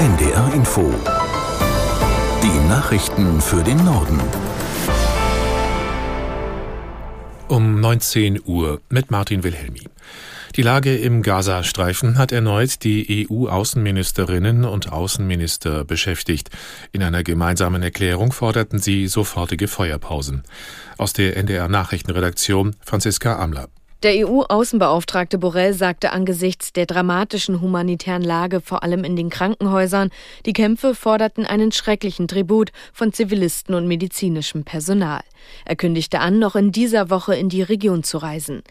NDR Info. Die Nachrichten für den Norden. Um 19 Uhr mit Martin Wilhelmi. Die Lage im Gazastreifen hat erneut die EU-Außenministerinnen und Außenminister beschäftigt. In einer gemeinsamen Erklärung forderten sie sofortige Feuerpausen. Aus der NDR Nachrichtenredaktion Franziska Amler. Der EU-Außenbeauftragte Borrell sagte angesichts der dramatischen humanitären Lage, vor allem in den Krankenhäusern, die Kämpfe forderten einen schrecklichen Tribut von Zivilisten und medizinischem Personal. Er kündigte an, noch in dieser Woche in die Region zu reisen.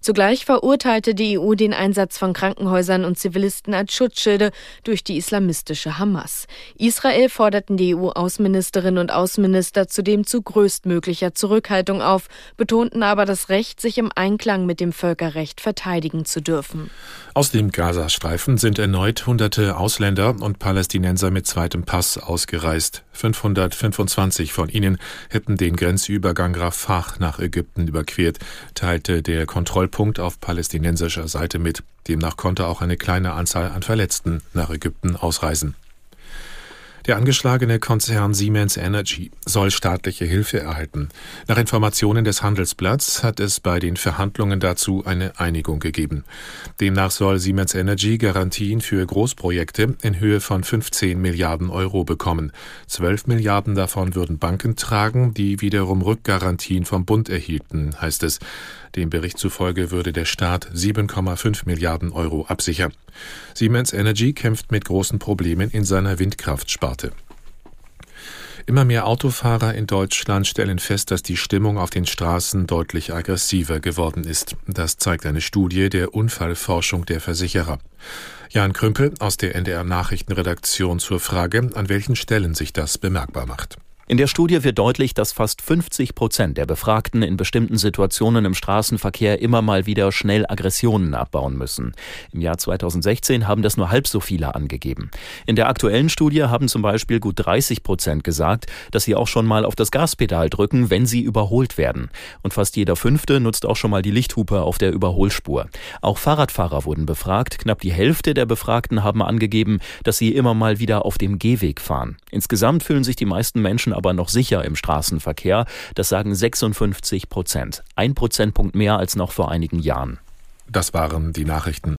Zugleich verurteilte die EU den Einsatz von Krankenhäusern und Zivilisten als Schutzschilde durch die islamistische Hamas. Israel forderten die EU-Außenministerinnen und Außenminister zudem zu größtmöglicher Zurückhaltung auf, betonten aber das Recht, sich im Einklang mit dem Völkerrecht verteidigen zu dürfen. Aus dem Gazastreifen sind erneut hunderte Ausländer und Palästinenser mit zweitem Pass ausgereist. 525 von ihnen hätten den Grenzübergang Rafah nach Ägypten überquert, teilte der Kontrollpunkt auf palästinensischer Seite mit. Demnach konnte auch eine kleine Anzahl an Verletzten nach Ägypten ausreisen. Der angeschlagene Konzern Siemens Energy soll staatliche Hilfe erhalten. Nach Informationen des Handelsblatts hat es bei den Verhandlungen dazu eine Einigung gegeben. Demnach soll Siemens Energy Garantien für Großprojekte in Höhe von 15 Milliarden Euro bekommen. 12 Milliarden davon würden Banken tragen, die wiederum Rückgarantien vom Bund erhielten, heißt es. Dem Bericht zufolge würde der Staat 7,5 Milliarden Euro absichern. Siemens Energy kämpft mit großen Problemen in seiner Windkraftsparte. Immer mehr Autofahrer in Deutschland stellen fest, dass die Stimmung auf den Straßen deutlich aggressiver geworden ist. Das zeigt eine Studie der Unfallforschung der Versicherer. Jan Krümpel aus der NDR Nachrichtenredaktion zur Frage, an welchen Stellen sich das bemerkbar macht. In der Studie wird deutlich, dass fast 50 Prozent der Befragten in bestimmten Situationen im Straßenverkehr immer mal wieder schnell Aggressionen abbauen müssen. Im Jahr 2016 haben das nur halb so viele angegeben. In der aktuellen Studie haben zum Beispiel gut 30 Prozent gesagt, dass sie auch schon mal auf das Gaspedal drücken, wenn sie überholt werden. Und fast jeder Fünfte nutzt auch schon mal die Lichthupe auf der Überholspur. Auch Fahrradfahrer wurden befragt. Knapp die Hälfte der Befragten haben angegeben, dass sie immer mal wieder auf dem Gehweg fahren. Insgesamt fühlen sich die meisten Menschen aber noch sicher im Straßenverkehr. Das sagen 56 Prozent. Ein Prozentpunkt mehr als noch vor einigen Jahren. Das waren die Nachrichten.